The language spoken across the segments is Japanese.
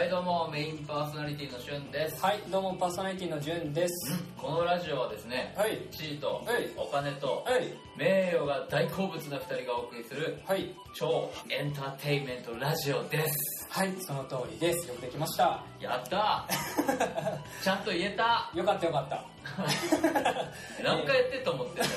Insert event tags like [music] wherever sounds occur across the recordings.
はいどうもメインパーソナリティのしゅんです、はい、どうもパーソナリティのじゅんです。このラジオはですね、はい、地位とはい。お金とはい、名誉が大好物な2人がお送りするはい、超エンターテインメントラジオです。はい、その通りです。よくできました。やったー。[laughs] ちゃんと言えた。よかったよかった。[laughs] 何回やってと思ってんだよ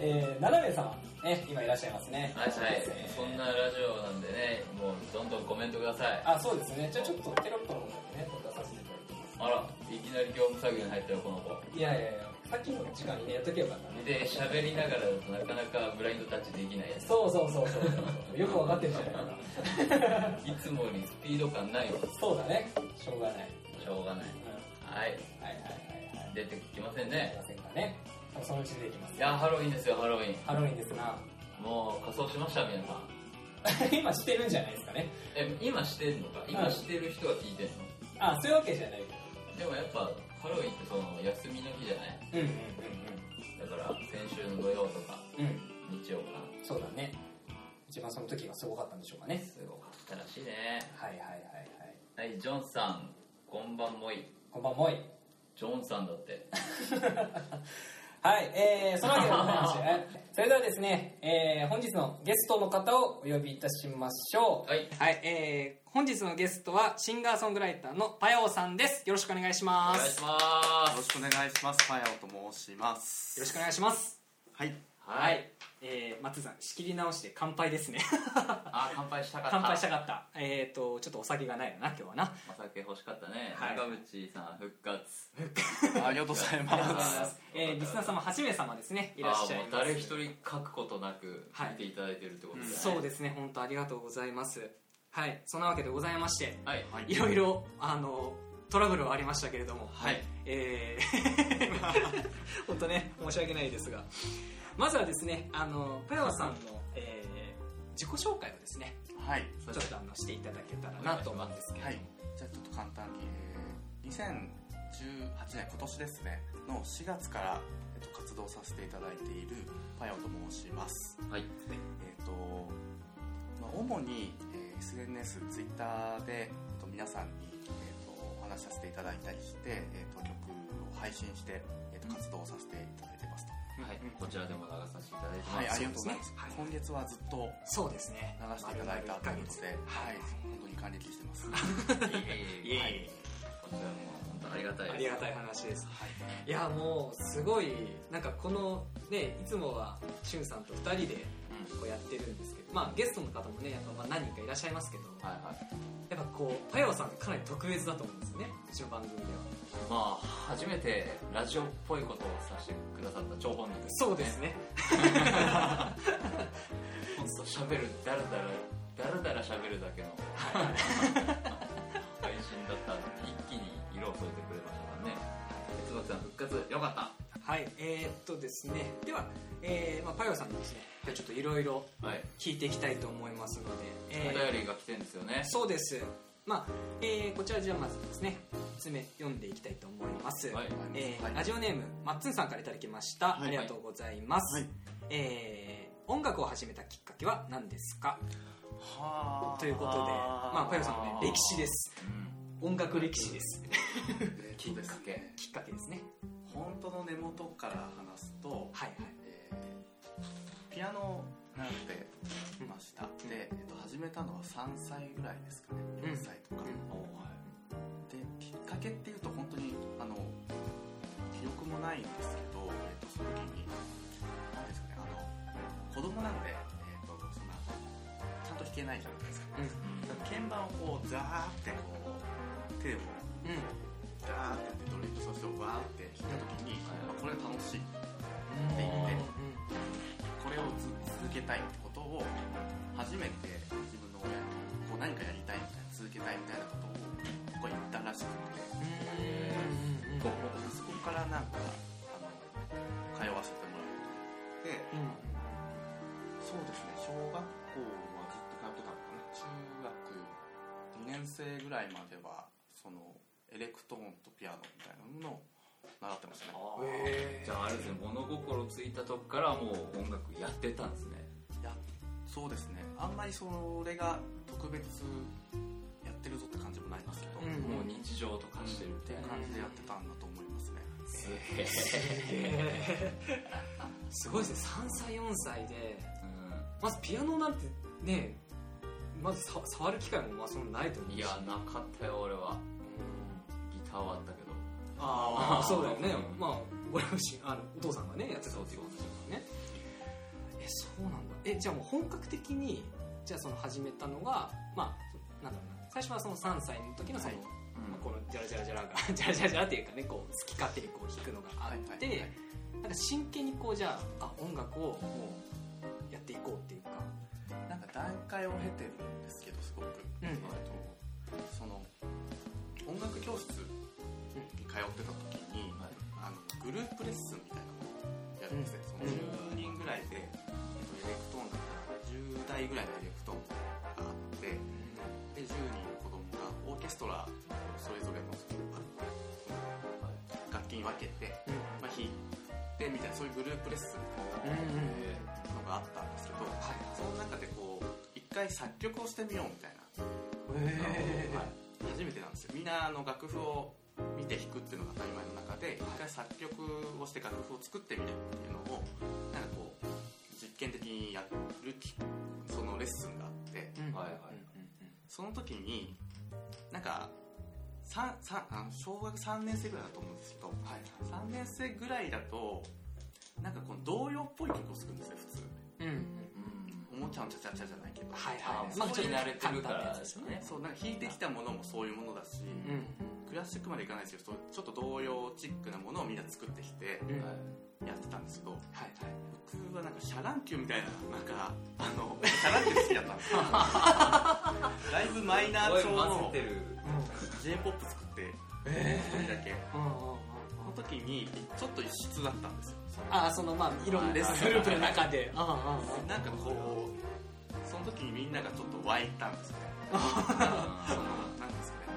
えー、ななめ様、ね、今いらっしゃいますね。はいはいえーそんなラジオなんでねもうどんどんコメントくださいあ、そうですね。じゃあちょっとテロップの方でね、出させていただきます。あらいきなり業務作業に入ったよこの子いやいやいや、さっきの時間にね、やっとけばよかったね。で喋りながらだとなかなかブラインドタッチできないやつそうそうそうそう。よくわかってるじゃないか。いつもよりスピード感ないわそうだね。しょうがない。しょうがないうん。はいはいはいはいはい。出てきませんすいねませんかね。そのうち出てきますい。やハロウィンですよハロウィンハロウィンですな。もう仮装しました皆さん [laughs] 今してるんじゃないですかね。え今してんのか？今してる人が聞いてんの？あ、そういうわけじゃないけでもやっぱハロウィンってその休みの日じゃない？ど。うんうんだから先週の土曜とかうんうん。うん。日曜かそうだね。一番その時がすごかったんでしょうかね。すごかったらしいねはいはいはいはい。はいジョンさんこんばんもいこんばんもい。ジョンさんだって [laughs] はい、えー、そのわけでございまして、[laughs] それではですね、えー、本日のゲストの方をお呼びいたしましょう。はいはい、えー、本日のゲストはシンガーソングライターのパヤオさんです。よろしくお願いしおます。願いしまよろしくお願いします。パヤオと申します。よろしくお願いします。はい。すはい。えー、松さん、仕切り直して乾杯ですね。あ乾杯したかった。乾杯したかった。えーと、ちょっとお酒がないよな、今日はな。お酒欲しかったね、はい。長渕さん復活。ありがとうございま。ます。す。[laughs] えー、リスナー様8名様ですね、いらっしゃい誰一人書くことなくはい。見ていただいてるってことですね、そうですね、本当ありがとうございます。はい、そんなわけでございまして、はい。はい。いろいろ、あの、トラブルはありましたけれども、はい。えー、[laughs] 本当ね申し訳ないですがまずはですねあのパヤオさんの、えー自己紹介をですねはい。ちょっとあのしていただけたらなと思うんですけどはい。じゃあちょっと簡単に、えー2018年今年ですねの4月から、えっと、活動させていただいているパヤオと申します。はいえっ、と、まあ、主に、えー SNS、Twitter で、えっと、皆さんに、えっとお話しさせていただいたりして、えっと曲を配信して、えっと活動させていただいて。はい、こちらでも流させていただいてます、はい、ありがとうございます。はい。今月はずっとそうですね。流していただいたということで、はい、本当に感激してます。いえいえいえ。い。こちらも本当ありがたいです。ありがたい話です。はい、いやもうすごいなんかこのねいつもはしゅんさんと2人でこうやってるんですけどまあゲストの方もねやっぱまあ何人かいらっしゃいますけどはいはいやっぱこうパヤオさんかなり特別だと思うんですよね。うちの番組では。まあ初めてラジオっぽいことをさせてくださった張本人です、そうですね。本当喋るだらだらだらだら喋るだけの配信だったんで一気に色を添えてくれましたからね。椿さん復活よかったはいえー、っとですね。では、えーまあ、パヤオさんにですねじゃあちょっといろいろはい。聞いていきたいと思いますので、えおー便りが来てるんですよね。そうです。まあ、えーこちらじゃあまずですね1つ目読んでいきたいと思います、はい。えーはい。ラジオネームマッツンさんからいただきました、はい。ありがとうございます、はい。えー音楽を始めたきっかけは何ですか？はということでまあパヤオさんのね歴史です。うん。音楽歴史です。きっかけ。きっかけですね本当の根元から話すと、はいはい。えーピアノを習ってました、で、えっと、始めたのは3歳ぐらいですかね。うん。4歳とか、できっかけっていうと本当にあの記憶もないんですけど、えっと、その時に何ですかねあの子供なんで、えっと、そんなちゃんと弾けないじゃないですか。鍵盤をこうザーってこう手をうんうんガーってドリルそしてワーって弾いた時に、あこれ楽しいうん。って言ってこれをず続けたいってことを初めて自分の親にこう何かやりたいみたいな続けたいみたいなことをこう言ったらしくて。うんうんうん。こそこからなんかあの通わせてもらうようになってそうですね小学校はずっと通ってたのかな。中学2年生ぐらいまではそのエレクトーンとピアノみたいなものを習ってましたね。じゃああれですね物心ついた時からもう音楽やってたんですね。いやそうですね。あんまりそれが特別やってるぞって感じもないんですけど、うんもう日常と化してるっていう感じでやってたんだと思いますね、すげえすごいですね。3歳4歳でうまずピアノなんてねまずさ触る機会もまあそんなないと思ういやなかったよ俺はギターはあったけど。ああ [laughs] そうだよね、うん。まあご両親あのお父さんがねやってたっていうことですよねえそうなんだ。えじゃあもう本格的にじゃあその始めたのがまあなんだろうな。最初はその3歳の時のその、はいまあこのジャラジャラジャラがジャラジャラジャラっていうかねこう好き勝手にこう弾くのがあって、はいはいはい。なんか真剣にこうじゃああ音楽をもうやっていこうっていうか。なんか段階を経てるんですけどすごく、うん。えっとその音楽教室に通ってた時に、はい。あのグループレッスンみたいなのをやるんですね、その10人ぐらいで、えっと、エレクトーンだったら10台ぐらいのエレクトーンがあってで10人の子供がオーケストラをそれぞれの楽器に分けて、まあ、弾いてみたいなそういうグループレッスンみたいなのがあったんですけど、その中でこう一回作曲をしてみようみたいな、はい初めてなんですよ。みんなあの楽譜を見て弾くっていうのが当たり前の中で一回作曲をして楽譜を作ってみるっていうのをなんかこう実験的にやるきそのレッスンがあってはいはいその時になんかさんさんあの小学3年生ぐらいだと思うんですけど、3年生ぐらいだとなんかこの童謡っぽい曲を作るんですよ普通。うん。うんうんおもちゃのちゃちゃちゃじゃないけど、はいあはい。慣れてるからですよね。そうなんか弾いてきたものもそういうものだし、うんクラシックまでいかないですけどそうちょっと童謡チックなものをみんな作ってきてやってたんですけどはい。はい。僕はなんかシャ乱Q みたいななんかあのシャ乱Q 好きだったんですよだいぶマイナー調の混ぜてる j p o p 作ってえ一人だけ。うんうんうんその時にちょっと異質だったんですよ。ああそのまあいろんなレッスングループの中で。ああああなんかこうその時にみんながちょっと湧いたんですよね。[laughs] そのなんですかね。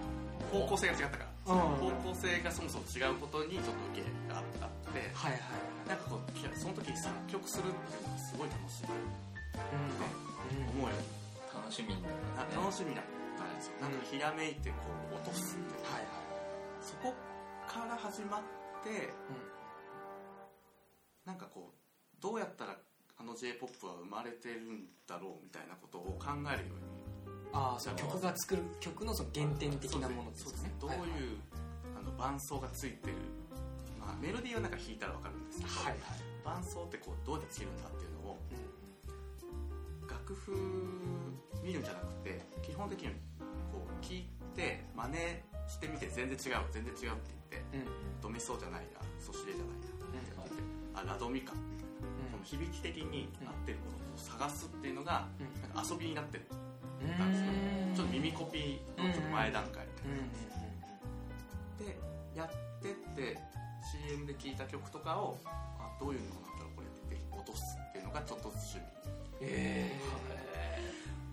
方向性が違ったからうん。方向性がそもそも違うことにちょっと受けがあってはいはいなんかこうその時に作曲するっていうのがすごい楽しいってうん思うよ楽しみにななる楽しみだったんですよなんかひらめいてこう落とすみたいなはいはい。そこから始まってなんかこうどうやったらあの j p o p は生まれてるんだろうみたいなことを考えるようにああその曲が作る曲のその原点的なものですね。どういう、あの伴奏がついてる、まあ、メロディーはなんか弾いたら分かるんですけど、はいはい。伴奏ってこうどうやってつけるんだっていうのを楽譜見るんじゃなくて基本的にこう聞いて真似してみて全然違う全然違うって言ってうん。うんドミソじゃないなソシレじゃないなって言ってあラドミか。この響き的に合ってるものを探すっていうのがうん。なんか遊びになってる。うんなんで。すよちょっと耳コピーのちょっと前段階みたいうんなでやってって CM で聴いた曲とかをあどういうのなんだろうこれって落とすっていうのがちょっとずつ趣味え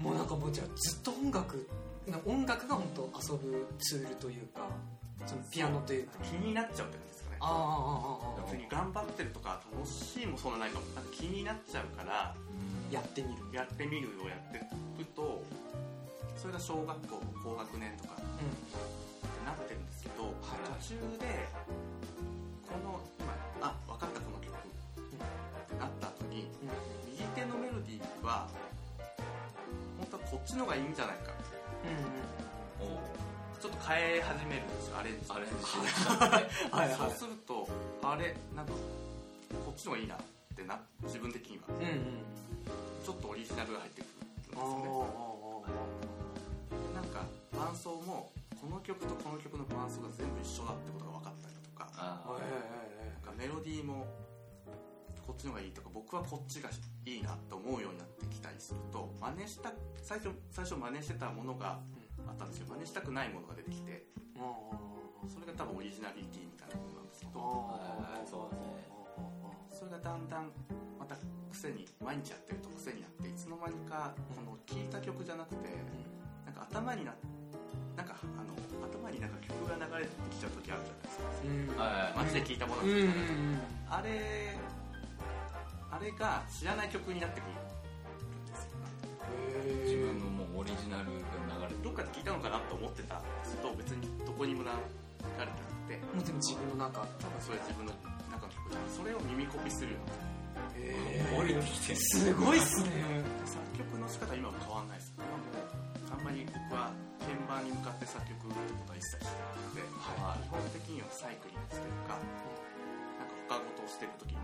えもうなんかもうじゃあずっと音楽な音楽が本当遊ぶツールというかそのピアノというか気になっちゃうって感じ別に頑張ってるとか楽しいもそんなないかも。なんか気になっちゃうからやってみる。やってみるをやっていくとそれが小学校高学年とかなってるんですけど、はい途中でこの今あ分かったこの曲。ってなった後に右手のメロディーは本当はこっちの方がいいんじゃないか。うんうん。おちょっと変え始めるんですよ。アレンジアレンジしはいはい。そうするとあれなんかこっちの方がいいなってな自分的には。うんうんちょっとオリジナルが入ってくるんですよね。なんか伴奏もこの曲とこの曲の伴奏が全部一緒だってことが分かったりとか。なんかメロディーもこっちの方がいいとか僕はこっちがいいなって思うようになってきたりすると真似した最初最初真似してたものがあったんですけど真似したくないものが出てきてそれが多分オリジナリティみたいなものなんですけどはいそうだね。それがだんだんまた癖に毎日やってると癖になっていつの間にかこの聴いた曲じゃなくてなんか頭にななんかあの頭になんか曲が流れてきちゃう時あるじゃないですか。うん。はい。マジで聴いたものうんうんあれあれが知らない曲になってくるんですよ。自分のもうオリ聞いたのかなと思ってたけど別にどこにも流れてなくて。もうでも自分の中ただそれ自分の中の曲でそれを耳コピするようにな。ってえ降りてきてすごい。っすね作曲の仕方は今も変わんないですあんまり僕は鍵盤に向かって作曲ってことは一切してなくて、はい。基本的にはサイクリングというかなんか他事をしてる時に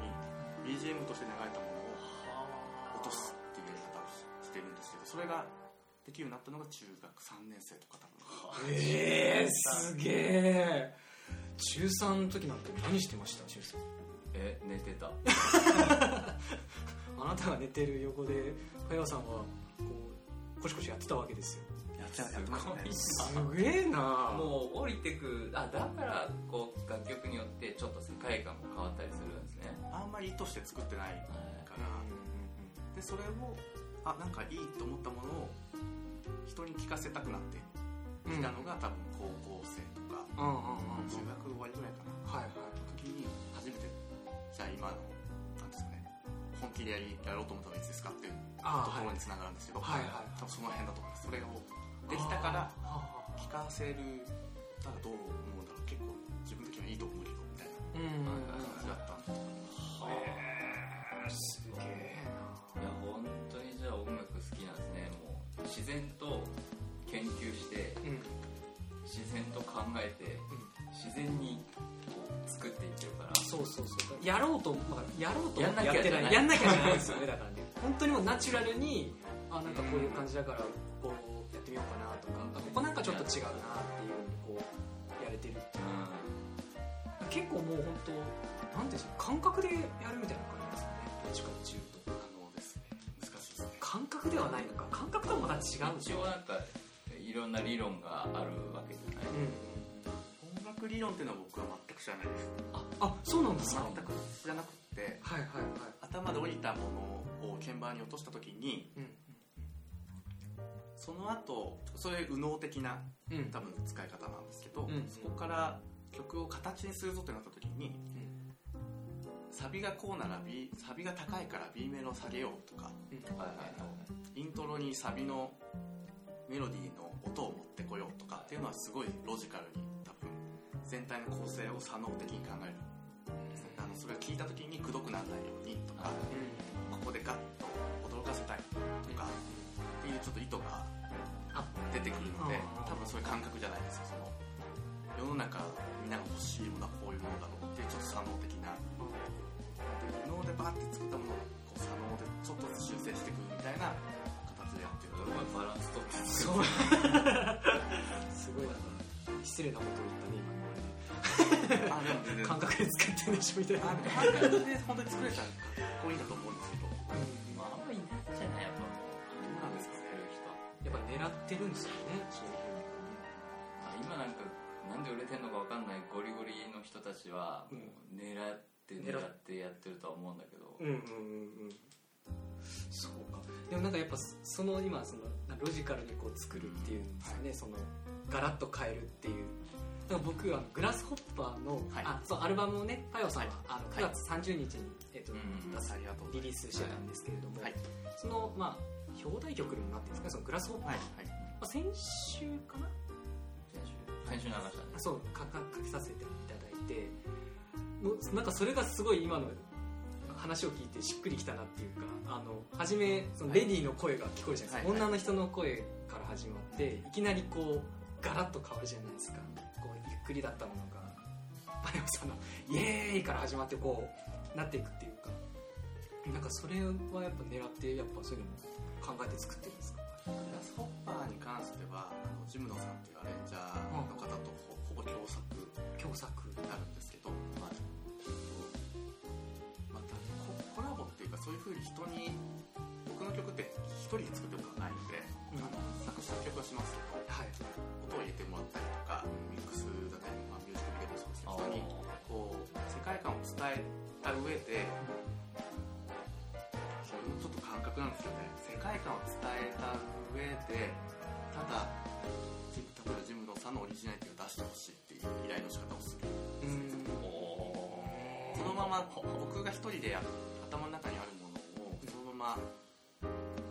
BGM として流れたものを落とすっていうやり方をしてるんですけどそれができるようになったのが中学3年生とか多分。えー、すげえ中3の時なんて何してました？中3え寝てた。[laughs] あなたが寝てる横でフヤさんはこうコシコシやってたわけですよ。やっちゃやってますげえな。もう降りてくあだからこう楽曲によってちょっと世界観も変わったりするんですね。あんまり意図して作ってないから。でそれをあなんかいいと思ったものを人に聞かせたくなってきたのが、多分高校生とかうんうんうん中学終わりぐらいかな。はいはい。時に初めてじゃあ今のなんですかね本気でやりやろうと思ったのはいつですかっていうあところにつながるんですけど、はいはい。多分その辺だと思います。それをできたからあ聞かせるたらどう思うんだろう結構自分的にはいいと思うけどみたいうんな感じだったんですすげえいや本当自然と研究してなうん。自然と考えて自然にこう作っていってるからそうそうそう。やろうと、まあ、やろうとやんなきゃやってない。じゃないやんなきゃじゃないですよね [laughs] だからね。本当にもうナチュラルにあなんかこういう感じだからこうやってみようかなとかあここなんかちょっと違うなっていうふうにこうやれてるっていう。結構もう本当なんていうんでしょう感覚でやるみたいな感じですかね。どっちかっていうと感覚ではないのか。感覚とはまた違うんでしょ。一応なんかいろんな理論があるわけじゃない、音楽理論っていうのは僕は全く知らないです。あそうなんですか？全く知らなくって。はいはいはい。頭で降りたものを鍵盤に落とした時にうん。その後それ右脳的なうん。多分使い方なんですけど、うん。そこから曲を形にするぞってなった時にサビがこうなら B サビが高いから B メロ下げようとか。イントロにサビのメロディーの音を持ってこようとか。っていうのはすごいロジカルに多分全体の構成を左脳的に考える。あのそれを聞いた時にくどくならないようにとかここでガッと驚かせたいとかっていうちょっと意図があ出てくるのであ多分そういう感覚じゃないですよその世の中みんなが欲しいものはこういうものだろうっていうちょっと左脳的なで右脳でバーって作ったものをこう左脳でちょっとずつ修正していくみたいな形でやってるすごいバランスとってすごいすごいな失礼なことを言ったね今のあでも全然感覚で作ってんでしょみたいなあ感覚で本当に作れたらかっこいいんだと思うんですけどどまああんまいないんじゃないやっぱもうなんですかねうやっぱ狙ってるんですよねそういうあ今なんかなんで売れてんのかわかんないゴリゴリの人たちはもう狙って狙ってやってるとは思うんだけど、うんうんうんうん。そうか。でもなんかやっぱその今そのロジカルにこう作るっていうんですかね、そのガラッと変えるっていう。なんか僕はグラスホッパーの、はい。あそうアルバムをねパヨさんは、あのはい。9月30日に、えっととリリースしてたんですけれども、はい。そのまあ表題曲にもなってるんですかね。そのグラスホッパー、はい。まあ、先週かな先週先週流したそうかかかけさせていただいて。もうなんかそれがすごい今の話を聞いてしっくりきたなっていうかあの初めそのレディーの声が聞こえるじゃないですか、はいはい。女の人の声から始まっていきなりこうガラッと変わるじゃないですか。こうゆっくりだったものがパネオさんの「イエーイ!」から始まってこうなっていくっていうか。なんかそれはやっぱ狙ってやっぱそういうのも考えて作ってるんですか？グラスホッパーに関してはあのジムノさんっていうアレンジャーの方とほほぼ共作共作になるんですけど、まあ、またココラボっていうかそういうふうに人に僕の曲って一人で作ってることはないので、うん。あの作詞作曲はしますけどはい。音を入れてもらったりとかミックスだったり、まあ、ミュージックビデオもそうですけど人にこう世界観を伝えた上でちょっと感覚なんですよね。世界観を伝えた上でただジム例えばジムノさんのオリジナリティを出してほしいっていう依頼の仕方をするうんこのまま僕が一人でや頭の中にあるものをそのまま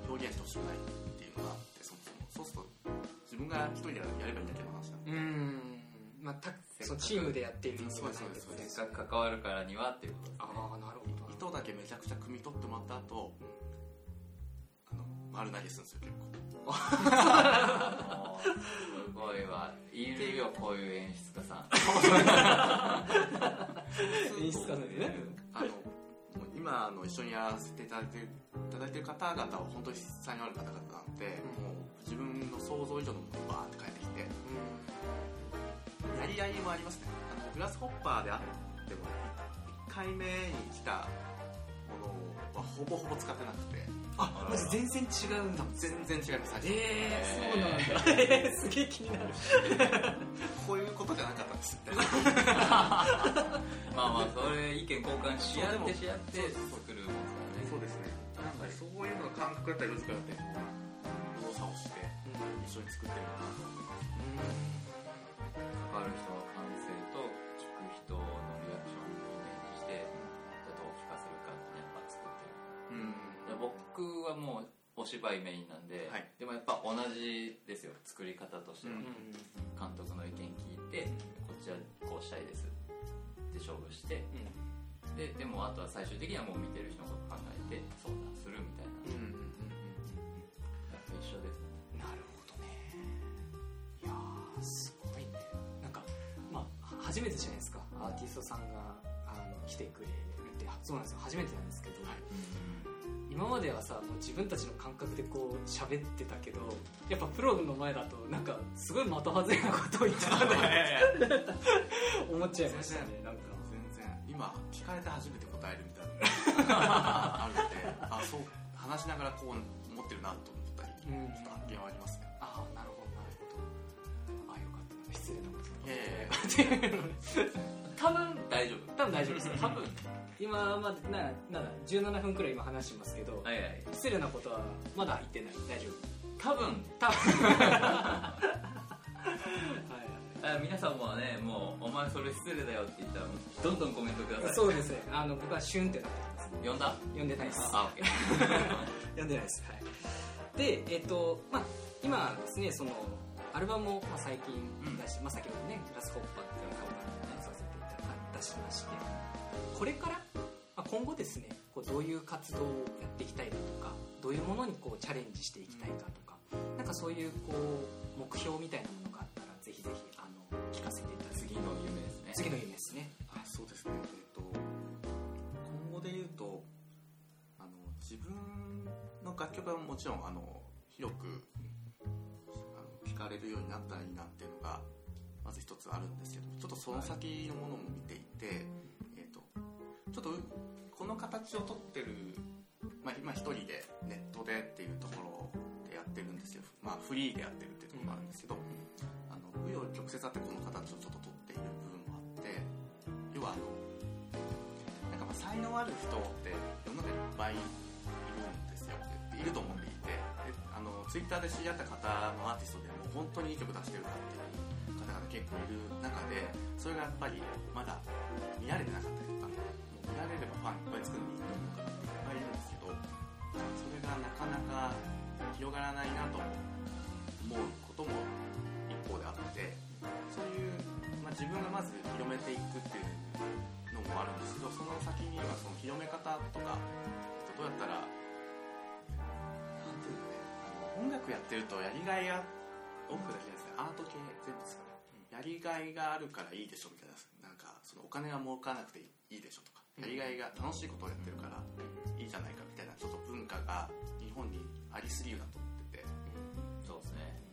表現してほしくないっていうのがあってそもそもそうすると自分が一人でやればいいだけの話なんでうん。まあたそうチームでやっているそうですそうですせっかく関わるからにはっていうことですね。ああなるほど糸だけめちゃくちゃ汲み取ってもらった後あの丸投げするんですよ結構。すごいわ。いるよこういう演出家さん。[laughs] 演出家なんでね。あのもう今あの一緒にやらせていただいてるいただいてる方々は本当に才能ある方々なんで、もう自分の想像以上のものをバーって変えてきてやり合いもありますね。あのグラスホッパーであっても1回目に来たものはほぼほぼ使ってなくて。あマジ全然違うんだ。全然違います最初。えー、そうなんだ。えー、すげえ気になる。[laughs] こういうことじゃなかったんです。みたいなまあまあそれ意見交換し合ってし合って作るもんですそうですね。なんかそういうのが感覚だったり難しかったり動作をして一緒に作ってるなと。思って関わる人のはもうお芝居メインなんで、はい。でもやっぱ同じですよ作り方としては、うん。監督の意見聞いてこっちはこうしたいですって勝負して。ででもあとは最終的にはもう見てる人のこと考えて相談するみたいな。うんうんやっぱ一緒ですなるほどね。いやーすごいね。なんかまあ初めてじゃないですか。アーティストさんがあの来てくれるって。そうなんですよ。初めてなんです今まではさもう自分たちの感覚でこう喋ってたけどやっぱプロの前だとなんかすごい的外れなことを言ってたね。[laughs] 思っちゃいましたねなんか。全然。今聞かれて初めて答えるみたいな。の [laughs] があるので。あそう。話しながらこう思ってるなと思ったり、うん。ちょっと発見はありますね。ああなるほどなるほど。あよかった。失礼なこといやいやいや [laughs] 多分大丈夫。多分大丈夫です。多分。今までななんだ17分くらい今話してますけど、はいはい失礼なことはまだ言ってない。大丈夫。多分。多分。[laughs] はい。あ皆さんもねもう「お前それ失礼だよ」って言ったらどんどんコメントください。そうですね。あの僕はシュンってなってます。呼んだ？読んでないです。あオッケー。[laughs] 読んでないです。はい。でえっ、とまあ今ですねそのアルバムを、まあ、最近出し、まあ、先ほどね「グラスホッパー」しましてこれから、まあ、今後ですねこうどういう活動をやっていきたいかとかどういうものにこうチャレンジしていきたいかとか、なんかそういうこう目標みたいなものがあったらぜひぜひあの聞かせていただき次の夢ですね。次の夢ですね。あそうですね。えっと今後で言うとあの自分の楽曲はもちろんあの広くあの聞かれるようになったらいいなっていうのがまず一つあるんですけどちょっとその先のものも見ていて、えっとちょっとうこの形をとってる、まあ、今一人でネットでっていうところでやってるんですよ、まあ、フリーでやってるっていうところもあるんですけど、紆余曲折あってこの形をちょっと取っている部分もあって要はあのなんかまあ才能ある人って世の中にいっぱいいるんですよ。いると思っていてツイッターで知り合った方のアーティストでも本当にいい曲出してるなっていう方々結構いる中でそれがやっぱりまだ見られてなかったりとかもう見られればファンいっぱい作るのにいいと思う方っていっぱいいるんですけどそれがなかなか広がらないなと思うことも一方であってそういう、まあ、自分がまず広めていくっていうのもあるんですけどその先にはその広め方とかどうやったら音楽やってるとやりがいが音楽だけじゃないですねアート系全部ですかねやりがいがあるからいいでしょみたいななんかそのお金が儲からなくていいでしょとかやりがいが楽しいことをやってるからいいじゃないかみたいなちょっと文化が日本にありすぎるなと思ってて。そうですね。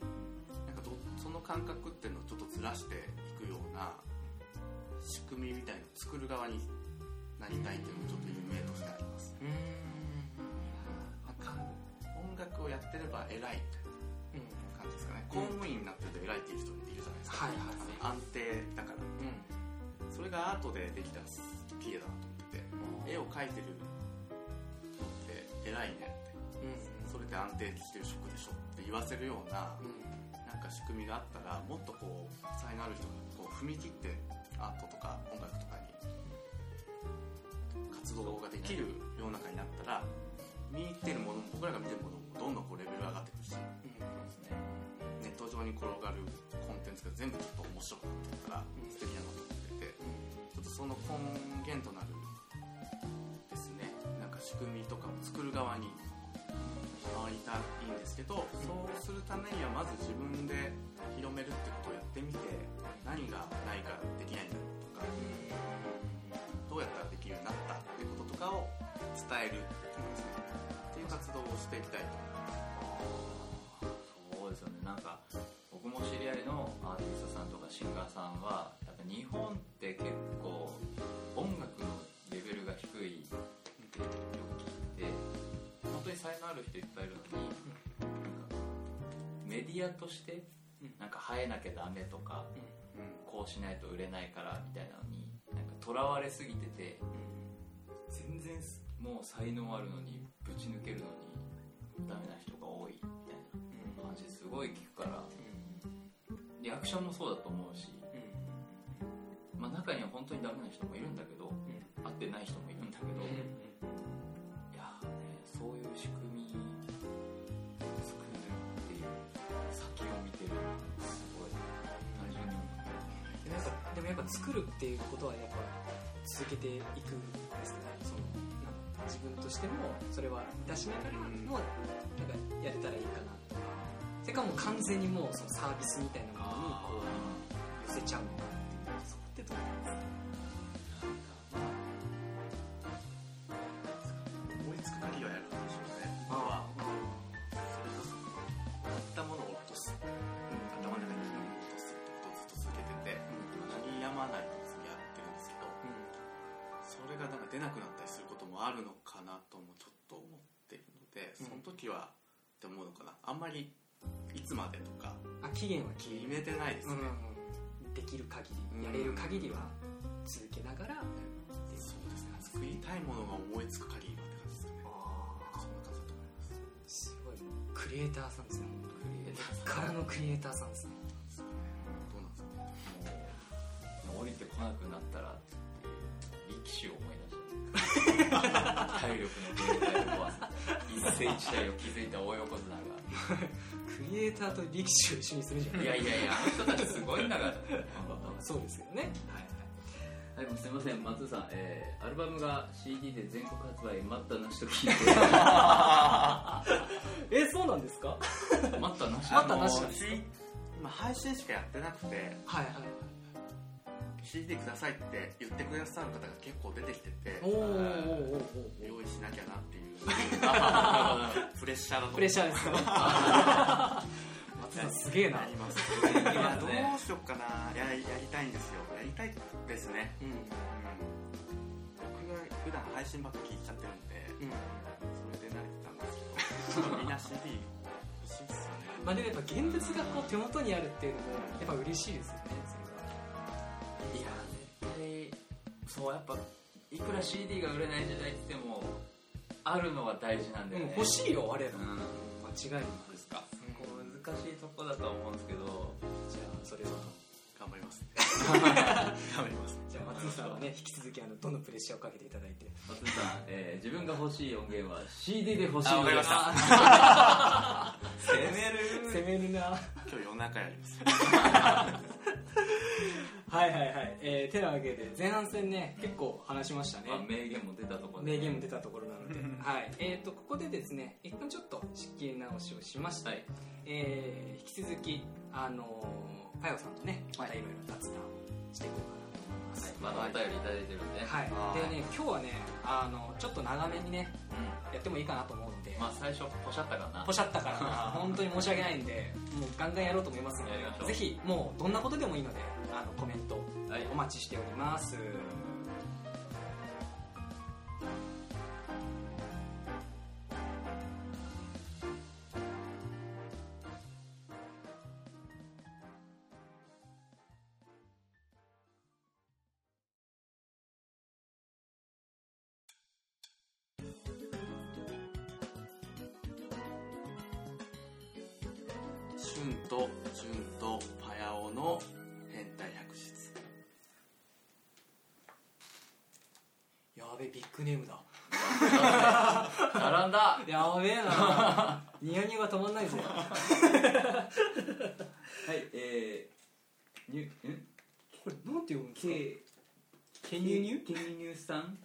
なんかどその感覚っていうのをちょっとずらしていくような仕組みみたいのを作る側になりたいっていうのもちょっと夢としてありますなん。か音楽をやってれば偉い。って感じですかね、公務員になってると偉いっていう人いるじゃないですか、はいはい安定だから。それがアートでできたら綺麗だなと思ってて絵を描いてるのって偉いねって。それで安定してる職でしょって言わせるようななんか仕組みがあったらもっとこう才能ある人がこう踏み切ってアートとか音楽とかに活動ができる世の中になったら見てるものも僕らが見てるものもどんどんこうレベル上がってくるしネット上上に転がるコンテンツが全部ちょっと面白くなってたら素敵だなと思っててちょっとその根源となるですね。なんか仕組みとかを作る側に回りたいんですけどそうするためにはまず自分で広めるってことをやってみて何がないからできないんだとかどうやったらできるようになったってこととかを伝えるをしていきたいとそうですよね。なんか僕も知り合いのアーティストさんとかシンガーさんはやっぱ日本って結構音楽のレベルが低いってよく聞いて本当に才能ある人いっぱいいるのに、なんメディアとしてなんか生えなきゃダメとか、こうしないと売れないからみたいなのになんかとらわれすぎてて、全然もう才能あるのにぶち抜けるのにダメな人が多いみたいな話すごい聞くから。リアクションもそうだと思うし、まあ、中には本当にダメな人もいるんだけど、合ってない人もいるんだけど、いやーねそういう仕組み作るっていう先を見てるすごい。単純にでもやっぱ作るっていうことはやっぱ続けていくんですね。その自分としてもそれは出しながらもなんかやれたらいいかなとか。それかもう完全にもうそのサービスみたいなものにこう寄せちゃうのかっていう。そこってどうなんですか？思いつく限りはやる出なくなったりすることもあるのかなともちょっと思っているのでその時はって思うのかな。あんまりいつまでとか。あ期限は決決めてないですね、できる限りやれる限りは続けながらそうですね。作りたいものが思いつく限りはって感じですかねそんな感じだと思います。すごいクリエイターさんですね。本当にクリエイターからのクリエイターさんですね。どうなんですかね。もう降りてこなくなったら体力の限界を壊す一世一代を築いた大横綱が。クリエイターと力士を一緒にするじゃんい？やいやいやあの人たちすごいんだから。そうですよね。はいはい、すみません、松尾さん、えー、アルバムが CD で全国発売待ったなしと聞いて、[laughs] えそうなんですか？待ったなし。待ったなしあの C 今配信しかやってなくて。はいはい CD くださいって言ってくださる方が結構出てきてておーおーおーおー。用意しなきゃなっていう。プレッシャーだとプレッシャーですね [laughs] 松田すげえな。ありますーいやどうしようかな。やりやりたいんですよ。やりたいですね、うん。うん、僕が普段配信ばっか聞いちゃってるんでうん。それで慣れてたんですけどみんな CD 欲しいっすよね。まあでもやっぱ現物がこう手元にあるっていうのもやっぱ嬉しいですよね。いや、絶対、そう、やっぱ、いくら CD が売れない時代って言っても、あるのは大事なんだよね。うん、欲しいよあれうん。間違いないですか。こう難しいとこだと思うんですけど、じゃあそれは頑張ります頑張りますじゃあ松井さんはね引き続きあのどのプレッシャーをかけていただいて松井さん、えー自分が欲しい音源は CD で欲しいあわかりましたた。[laughs] 攻める。攻めるなは今日夜中やります [laughs] いはいはい、えー、てなわけで前半戦ね結構話しましたね。まあ、名言も出たところで。名言も出たところなので、[laughs] はい。えー、とここでですね一旦ちょっと仕切り直しをしまして、はい。えー引き続きあのー、かよさんとねまたいろいろ雑談をしていこうかなと思います、まだお便りい。ただいてるんで。はい、はい。でね今日はねあのちょっと長めにねうやってもいいかなと思うので、ん。まあ、最初、ポシャったかな。ポシャったから。[laughs] 本当に申し訳ないんでもうガンガンやろうと思いますのでぜひもうどんなことでもいいのであのコメントはいお待ちしております。シべビッグネームだ。並んだ。やべえな。ニヤニヤが止まんないぜ。[laughs] はいえー、ニュん？これなんて読むんですか？K ケニュニュケニニューさん。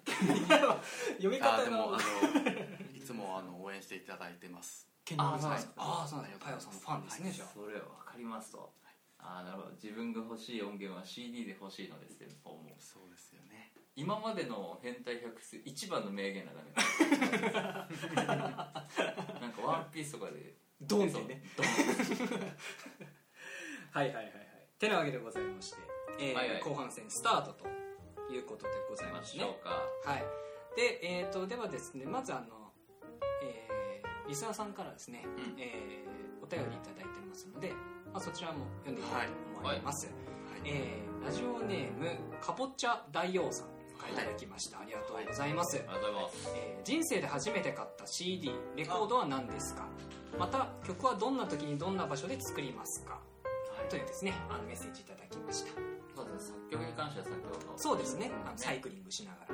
読み方あーでもあがのいつもあの応援していただいてます。ケニュニュさん。はい。ああそうなんだ。パヨさんのファンですねじゃあ。それは分かりますと。ああなるほど。自分が欲しい音源は CD で欲しいのですって思う。そうですよ。ね今までの変態百出一番の名言なだけ [laughs] なんかワンピースとかでドンってね。ドン。はいはいはいはい。てなわけでございまして、えーはいはい。後半戦スタートということでございまますね。しょうか。はい。でえー、とではですねまずあの、えーリスナーさんからですね、うん。えーお便りいただいてますので、まあ、そちらも読んでいきたいと思います、はい。えーラジオネームかぼちゃ大王さんいただきました、ありがとうございます、ありがとうございます。えー人生で初めて買った CD レコードは何ですか？また曲はどんな時にどんな場所で作りますか？というですねあのメッセージいただきました。そうです。ね作曲に関しては先ほど。そうですね。あのサイクリングしながら。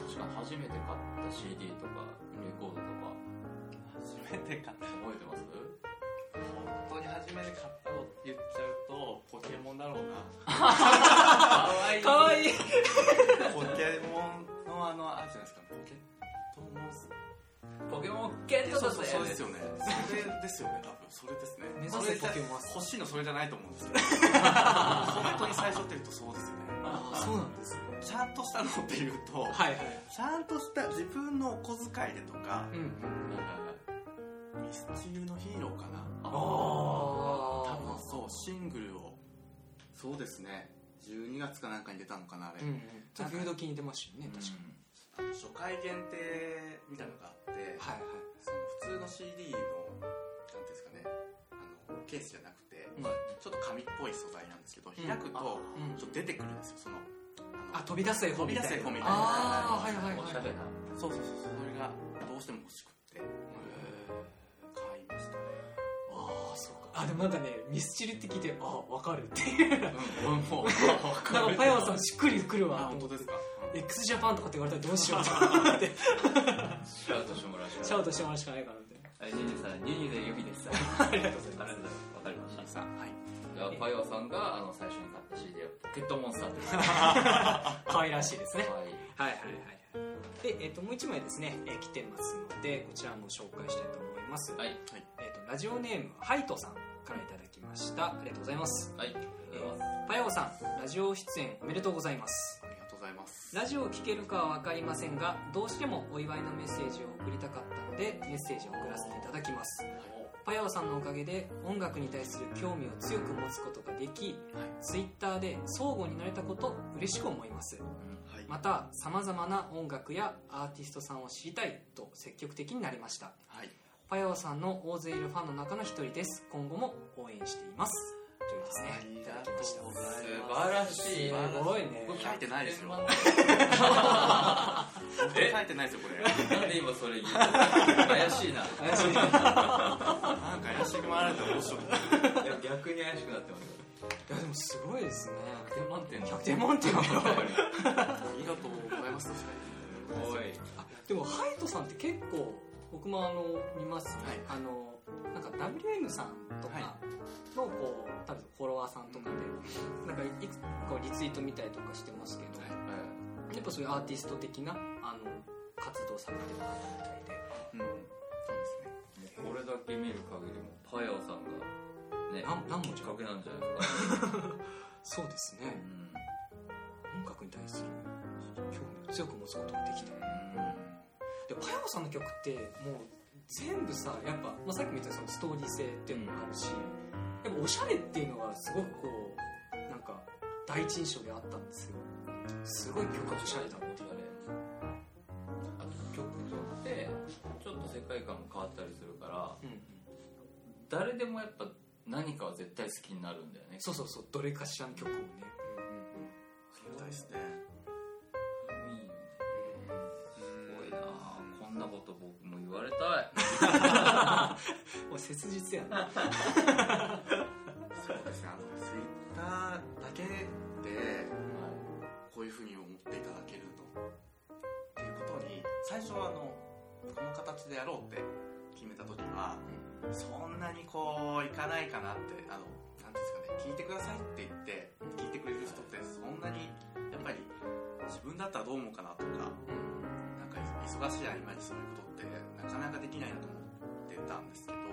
確かに初めて買った CD とかレコードとか。初めて買った。覚えてます？本当に初めて買ったのって言っちゃうとポケモンだろうな。[laughs] かわいい。かわいい。ポケモンのあのあるじゃないですか。ポケットモンスポケモンゲットだぜそうですよねそれですよね。多分それですね。目指せポケモン欲しいのそれじゃないと思うんですよ。[laughs] 本当に最初って言うとそうですよね。ああそうなんですねちゃんとしたのっていうと、はいはい。ちゃんとした自分のお小遣いでとかうんミスチルのヒーローかな。あ多そうシングルを。そうですね。12月かなんかに出たのかなあれ、うんうん。冬時に出ましたよね確かに。初回限定みたいなのがあって、はいはい。その普通の CD のなんていうんですかねあのケースじゃなくて、うん。ちょっと紙っぽい素材なんですけど開くとうん。ちょっと出てくるんですよそのあ飛び出す絵本みたいな。飛び出す絵本みたいな。ああはいはいはいそうそうそうそれがどうしても欲しくってああそうかあでもなんかねミスチルって聞いてあわかるって。いううんもう [laughs] なんかパヤオさんしっくりくるわ。あ本当ですか、x ジャパンとかって言われたらどうしようと思って。シャウトしてもらうしかシャウトしてもらうしかないかなみたいなはいニニさんニニで指です。ありがとうございます。ありがとうございます。わかりましたさあはい。じゃあパイオさんがあの最初に買った CD はポケットモンスターです可愛らしいですね。はい。はいはいはいで、えっともう一枚ですね、えー来てますのでこちらも紹介したいと思います、はい。えっとラジオネームハイトさんからいただきました。ありがとうございます。はい。パヤオさんラジオ出演おめでとうございます。ありがとうございます。ラジオを聴けるかは分かりませんがどうしてもお祝いのメッセージを送りたかったのでメッセージを送らせていただきます。パヤオさんのおかげで音楽に対する興味を強く持つことができ、ツイッターで相互になれたこと嬉しく思います。はい、またさまざまな音楽やアーティストさんを知りたいと積極的になりました。はい、パヤオさんの大勢いるファンの中の一人です。今後も応援しています。というですね。いただきました素晴らしい。すごいね僕書いてないですよ。[laughs] 100僕書いてないですよこれ。なんで今それ言うの？怪しいな。怪しい。なんか怪しく回られたらどうしよういや逆に怪しくなってますいやでもすごいですね。100点満点。100点満点。だよありがとうございます確かすごい。あでもハイトさんって結構僕もあの見ますね、はい。あのなんか WM さんとかはのこう多分フォロワーさんとかでなんかいくつかリツイート見たりとかしてますけど、はい。やっぱそういうアーティスト的なあの活動されてる方みたいでにうん。そうですね。もうこれだけ見る限りもパヤオさんがね何何文字かけなんじゃないですかそうですね、うん。音楽に対する興味を強く持つことができたでパヤオさんの曲ってもう全部さやっぱ、まあ、さっきも言ったそのストーリー性っていうのもあるし、やっぱおしゃれっていうのがすごくこうなんか第一印象であったんですよ。すごい曲がおしゃれだってあと曲ってちょっと世界観も変わったりするからうんうん。誰でもやっぱ何かは絶対好きになるんだよね。そうそうそう。どれかしらの曲をね、そう。ですね。いいよね。すごいなんなこと僕も言われたい。[laughs] もう切実やな。そうですね。あのツイッターだけでこういうふうに思っていただけるのっていうことに最初はあのこの形でやろうって決めた時は、そんなにこういかないかなってあのなんていうんですかね聞いてくださいって言って聞いてくれる人ってそんなにやっぱり自分だったらどう思うかなとかなん。か忙しい合間にそういうことってなかなかできないなと思ってたんですけど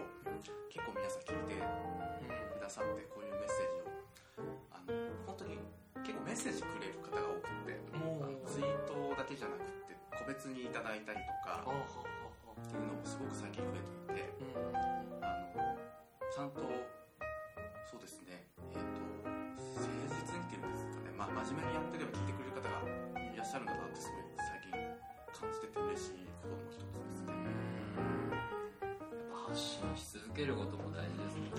結構皆さん聞いてくださってこういうメッセージを。あの本当に結構メッセージくれる方が多くてもうツイートだけじゃなくて個別にいただいたりとかっていうのもすごく最近増えていてうん。あのちゃんとそうですねえっ、と誠実にっていうんですかね、まあ、真面目にけることも大事ですね。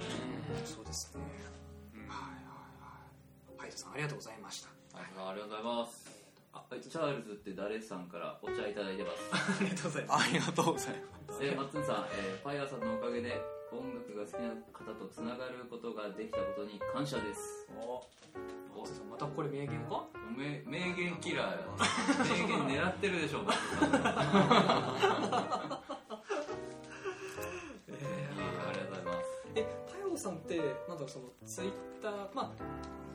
そうですね。うんはいはいはい。パイトさんありがとうございました。はいありがとうございます。あチャールズって誰さんからお茶いただいてます。ありがとうございます。ありがとうございます。えー、マッツンさん、えー、パイヤーさんのおかげで音楽が好きな方とつながることができたことに感謝です。おおまたこれ名言か？め名言キラーや名言狙ってるでしょマッツンさんなんだろうそのツイッターまあ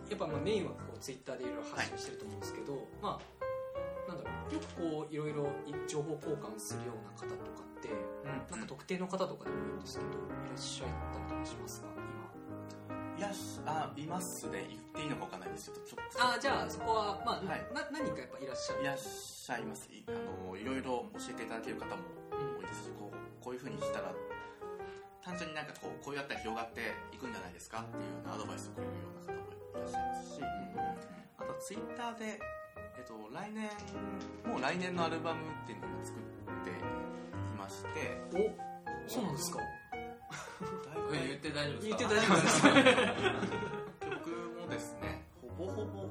やっぱまあメインはこうツイッターでいろいろ発信してると思うんですけど、まあなんだろうよくこういろいろ情報交換するような方とかって、なんか特定の方とかでもいいんですけどいらっしゃったりとかしますか？今。いやしあいますね。言っていいのかわかんないですけどちょっと。あじゃあそこは、まあはい。な何人かやっぱいらっしゃる？いらっしゃいます。いあのいろいろ教えていただける方も多いですしこうこういうふうにしたら単純になんかこうこうやったら広がっていくんじゃないですかっていうようなアドバイスをくれるような方もいらっしゃいますし、あとツイッターで、えっと、来年もう来年のアルバムっていうのを作っていましておそうなんですか？言って大丈夫ですか？言って大丈夫です。か [laughs] 曲もですねほぼほぼ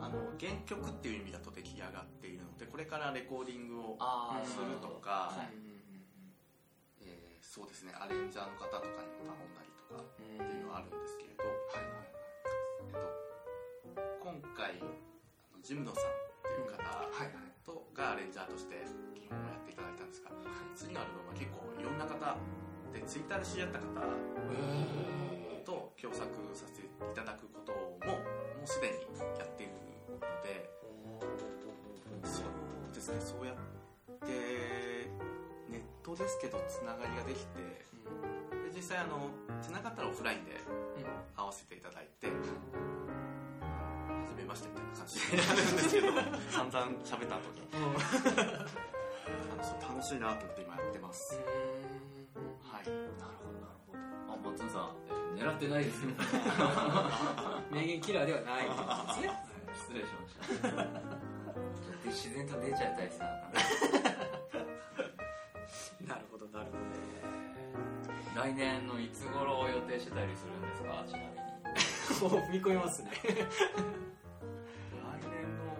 あの原曲っていう意味だと出来上がっているのでこれからレコーディングをするとか、そうですねアレンジャーの方とかにも頼んだりとかっていうのはあるんですけれど、えっと、今回あのジムノさんっていう方はいはいとがアレンジャーとして基本をやっていただいたんですが次のアルバムは結構いろんな方でツイッターで知り合った方と共作させていただくことももうすでにやっているのでそうですねそうやってトですけどつながりができてで実際あのつながったらオフラインで会わせていただいて初めましてみたいな感じでやるんですけど [laughs] 散々喋った後に。う楽しいなと思って今やってます。はい。なるほどなるほど。あマッツンさんえー狙ってないですよ [laughs] 名言キラーではない。[laughs] 失礼しました。自然と出ちゃうタイプなるほど来年のいつ頃を予定してたりするんですか？ちなみに。こう踏み込みますね。来年の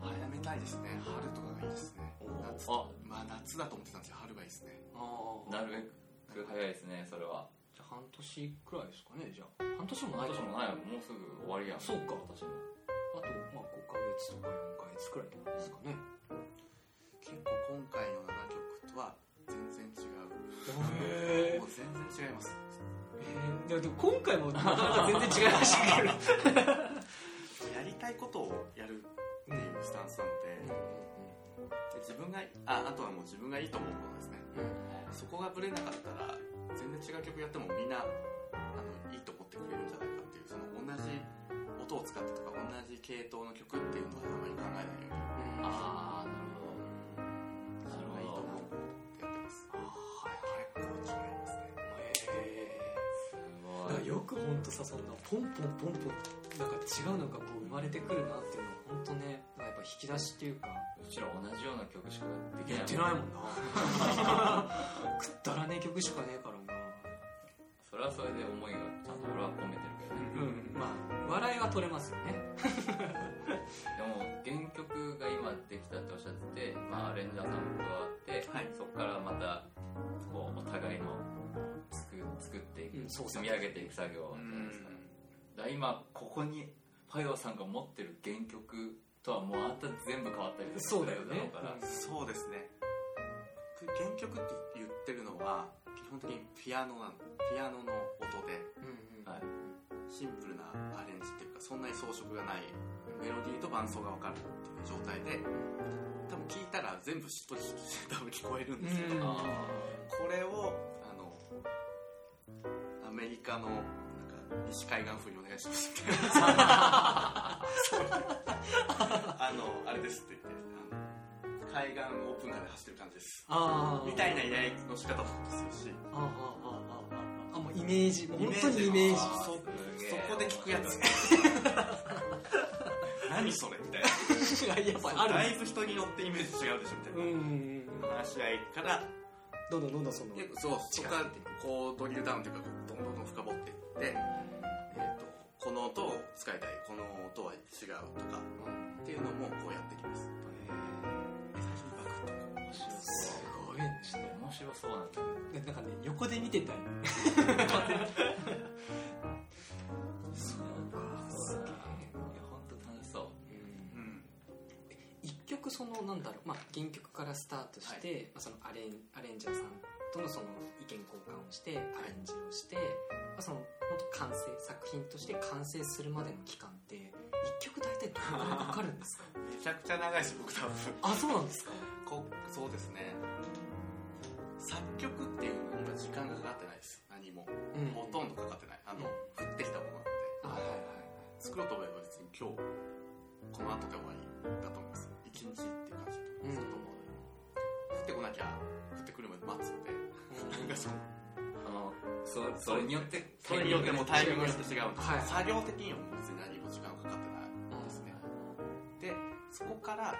早めたいですね。春とかがいいですね。夏あ。まあ夏だと思ってたんですよ春がいいですね。なるべく早いですねそれは。じゃあ半年くらいですかねじゃあ。半年もないか半年もないもうすぐ終わりやん。そうか。私も。あとまあ5ヶ月とか4ヶ月くらいですかね結構今回の7曲とは全然違う。へもう全然違います。えー、でも今回もなかなか全然違いましたけど。[laughs] やりたいことをやるっていうスタンスなのでで自分がああとはもう自分がいいと思うものですね。そこがブレなかったら全然違う曲やってもみんなあのいいと思ってくれるんじゃないかっていうその同じ音を使ってとか同じ系統の曲っていうのはあまり考えないように。ああなるほどやってますはいはいいますね。へすえごいよく本当さそんなポンポンポンポンなんか違うのがこう生まれてくるなっていうのは本当ねなんかやっぱ引き出しっていうか。うちら同じような曲しかできない。やってないもんな。[laughs] くったらねえ曲しかねえからなそれはそれで思いがちゃんと俺は込めてるけどね。うん。まあ笑いは取れますよね。[laughs] でも原曲が今できたっておっしゃってて、まあ、アレンジャーさんも加わって、はい。そこからまたこうお互いの作作っていく、うんそう積み上げていく作業じゃないですか,、だから今ここにファイオさんが持ってる原曲とはまた全部変わったりそうだよね。うから、そうですね。原曲って言ってるのは基本的にピアノなんピアノの音シンプルなアレンジっていうかそんなに装飾がない。メロディーと伴奏が分かるっていう状態で多分聞いたら全部しっとりして多分聞こえるんですけど、うん。あこれをあのアメリカのなんか西海岸風にお願いしますみたいなあのあれですって言って海岸をオープンカーで走ってる感じです。みたいな依頼の仕方もするし。あーあーあもうイメージ本当にイメージ。そそこで聞くやつ。[laughs] 何それみたいな。やっぱりある。だいぶ人によってイメージ違うでしょみたいな、うんうんうん。話し合いから。どんどんどんどんそのでそうそこからこうドリルダウンというかどんどんどん深掘っていって、えー、とこの音を使いたいこの音は違うとかっていうのもこうやってきます。で最すごいねちょっと面白そうなんだでなんか。ね横で見てたよねすげえいや本当楽しそう。うん。一曲そのなんだろう、まあ、原曲からスタートして、まあ、そのアレンアレンジャーさんとのその意見交換をしてアレンジをして、まあ、その本当完成作品として完成するまでの期間って一曲大体どのくらいかかるんですか？[laughs] めちゃくちゃ長いし僕多分。あそうなんですか？こそうですね。作曲っていうのには時間がかかってないです。何も、うん。ほとんどかかってない。あの、降ってきたものなんで。あはいはい作ろうと思えば別に今日この後で終わりだと思います一日っていう感じだと思います、降ってこなきゃ降ってくるまで待つんでな。ん。[laughs] かそのあのそそれによってそれによってもタイミングによって違うんです、はい。作業的には別に何も時間かかってないですね、でそこから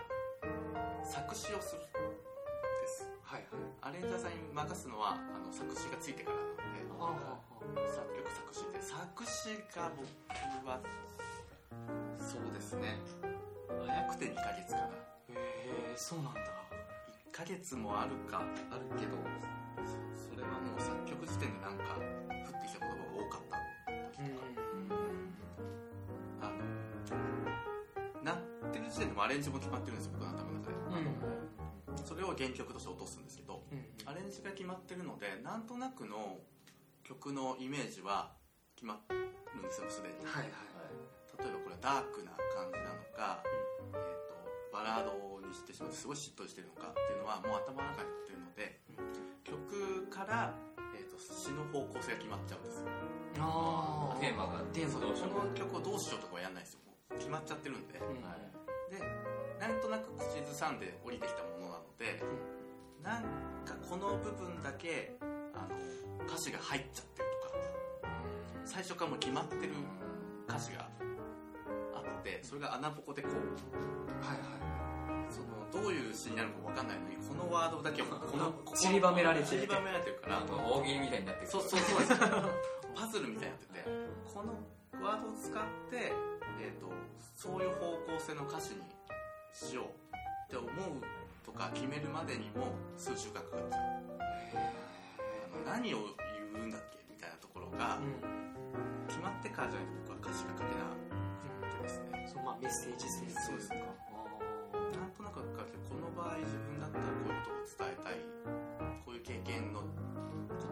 作詞をするです。はいはい。アレンジャーさんに任すのはあの作詞がついてからなのであ作曲作詞で。作詞が僕はそうですね。早くて2ヶ月かな。へえそうなんだ。1ヶ月もあるかあるけどそそれはもう作曲時点でなんか降ってきた言葉が多かった。時とか、あのなってる時点でもアレンジも決まってるんですよ僕の頭の中で、それを原曲として落とすんですけどうん。アレンジが決まってるのでなんとなくの曲のイメージは決まるんですよすでに。はいはい。例えばこれはダークな感じなのか、バラードにしてしまってすごいしっとりしてるのかっていうのはもう頭の中に入ってるので曲から、えー、と詩の方向性が決まっちゃうんですよ。あテーマが。テーマどうしようこの曲をどうしようとかはやんないですよ。決まっちゃってるんで、うん。はい。でなんとなく口ずさんで降りてきたものなので、なんかこの部分だけあの歌詞が入っちゃってるとか最初からもう決まってる歌詞があってそれが穴ぼこでこうはいはそのどういう詩になるか分かんないのにこのワードだけもこのここ散りばめられて散りばめられてるから大喜利みたいになってる。そうそうそうですパズルみたいになっててこのワードを使って、えー、とそういう方向性の歌詞にしようって思うとか決めるまでにも数週間かかっちゃう。あの何を言うんだっけみたいなところがいうん。決まってからじゃないと僕は歌詞が書けなくてです。ねそうまあメッセージ性そうですねなんとなくこの場合自分だったらこういうことを伝えたいこういう経験のこ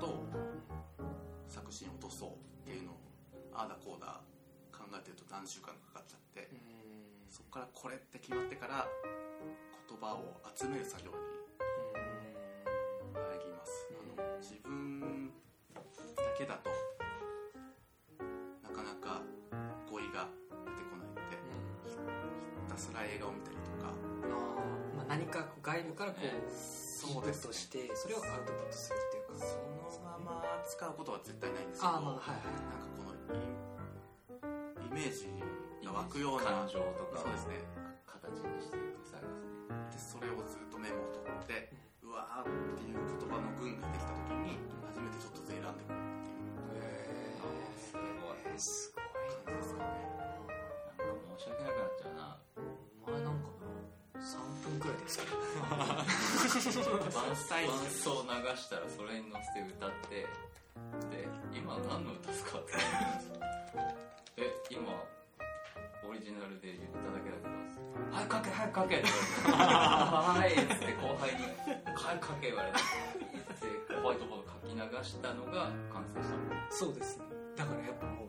とを作詞に落とそうっていうのをああだこうだ考えてると何週間かかっちゃってそこからこれって決まってから言葉を集める作業に入ります。あの自分だけだと映画を見たりとか。まあ、何か外部からこうそうですねしてそれをアウトプットするっていうか。そのまま使うことは絶対ないんですけどあーまあはいはい。なんかこのイメージが湧くような感情とかそうですね。形にしていく作業ですね。でそれをずっとメモを取ってうわーっていう言葉の群ができた時に初めてちょっとずつ選んでくるっていう。すごい。すごい3分くらいですけどバンスタイン伴奏流したらそれに乗せて歌ってで今何の歌ですかってえ今オリジナルで言っただけだけど早く書け早く書けって言われてはいっつって後輩に早く書け言われてでホワイトボード書き流したのが完成したのそうですね。だからやっぱもう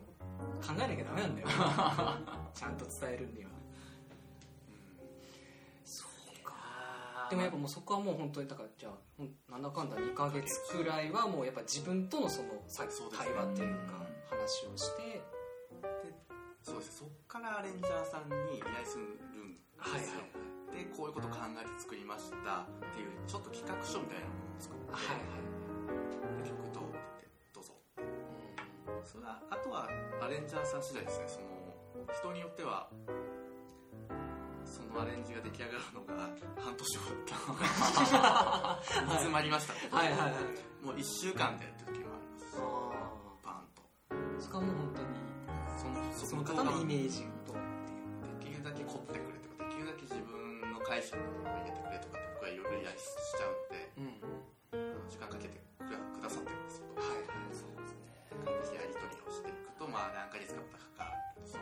考えなきゃダメなんだよ。[laughs] ちゃんと伝えるにはでもやっぱもうそこはもう本当にだからじゃあなんだかんだ2ヶ月くらいはもうやっぱ自分とのその対話っていうか話をして。そうですね。そっからアレンジャーさんに依頼するんですよ、はいはいでこういうこと考えて作りましたっていうちょっと企画書みたいなものを作って、はいはい曲どうってどうぞ。それはあとはアレンジャーさん次第ですね。その人によってはそのアレンジが出来上がるのが [laughs] 半年後だった煮詰まりました。ってはい。はい。はい。もう1週間でやってる時もあります。バンと。あそこはもう本当にそのその方のイメージとできるだけ凝ってくれとかできるだけ自分の解釈のものを入れてくれとかって僕はいろいろやりしちゃうのでうん。時間かけてくだくださってるんですけど、はい。はい。そうですね。やり取りをしていくとまあ何ヶ月かかかるんですね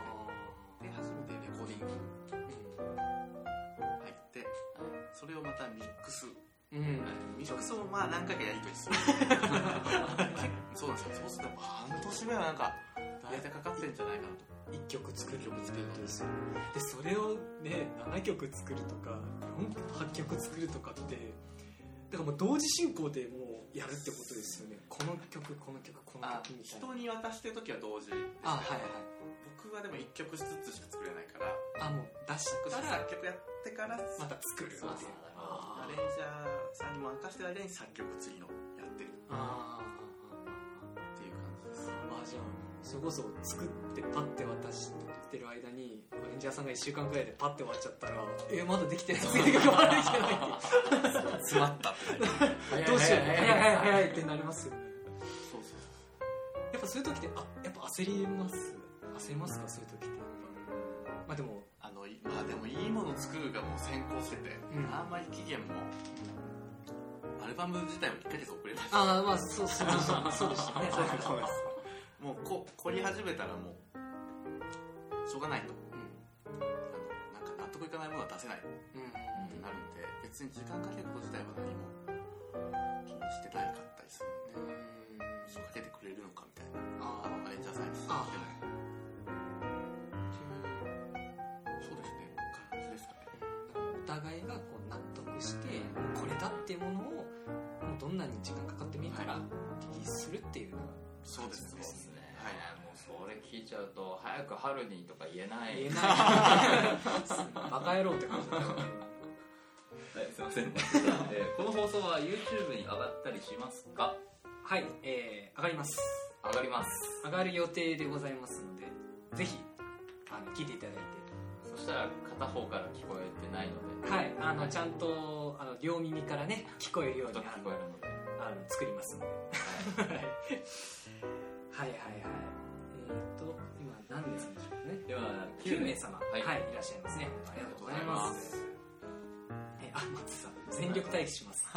で初めてレコーディング入ってそれをまたミックス。うん、うんミックスをまあ何回かやり取りする。[laughs] そうなんですよ。そうすると半年目はなんか大体かかってんじゃないかなと。一曲作る曲作るとですよ。でそれをね7曲作るとか8曲作るとかってだからもう同時進行でもうやるってことですよね。この曲この曲このあ曲みたいな。人に渡してる時は同時です、ね、あはいはい僕はでも1曲ずつしか作れないからあもう出したら作曲やってからまた作る。っていうそうそう。あアレンジャーさんに任せてる間に作曲次のやってる。あっていう感じです。あじゃあそれこそ作ってパッて渡してる間にアレンジャーさんが1週間くらいでパッて終わっちゃったら [laughs] えまだできてない。まだできてないって。詰まったっ [laughs] どうしよう早い早い早い。ってなりますよね。そうそうやっぱそういう時ってあやっぱ焦ります焦りますかそういう時って。まあでもあのいまあでもいいものを作るがもう先行してて、うん。あんまり期限もアルバム自体も1ヶ月遅れましたああまあそうそうそうそうでしたねそうですもうこ凝り始めたらもうしょうがないとあのなんか納得いかないものは出せないってうんうんなるんで別に時間かけること自体は何も気にしてないかったりするんでそうかけてくれるのかみたいなああのアレンジャーさんにしてあもしてこれだっていうものをもうどんなに時間かかってもいいからリリースするっていうそうですね。ですね、はい。もうそれ聞いちゃうと早く春にとか言えない。言えない。バカ野郎って感じだよねはい、すいません、えーこの放送は YouTube に上がったりしますか？はい、えー、上がります。上がります。上がる予定でございますのでぜひあの聞いていただいてそしたら片方から聞こえてないので。はいあのちゃんとあの両耳からね聞こえるように聞こえるので。あの作りますのではい。はいはいはい。えっ、と今何名様でしょうかね？では9名様。はい、はい、いらっしゃいますね。ありがとうございます。えあ松さん全力待機します。[laughs]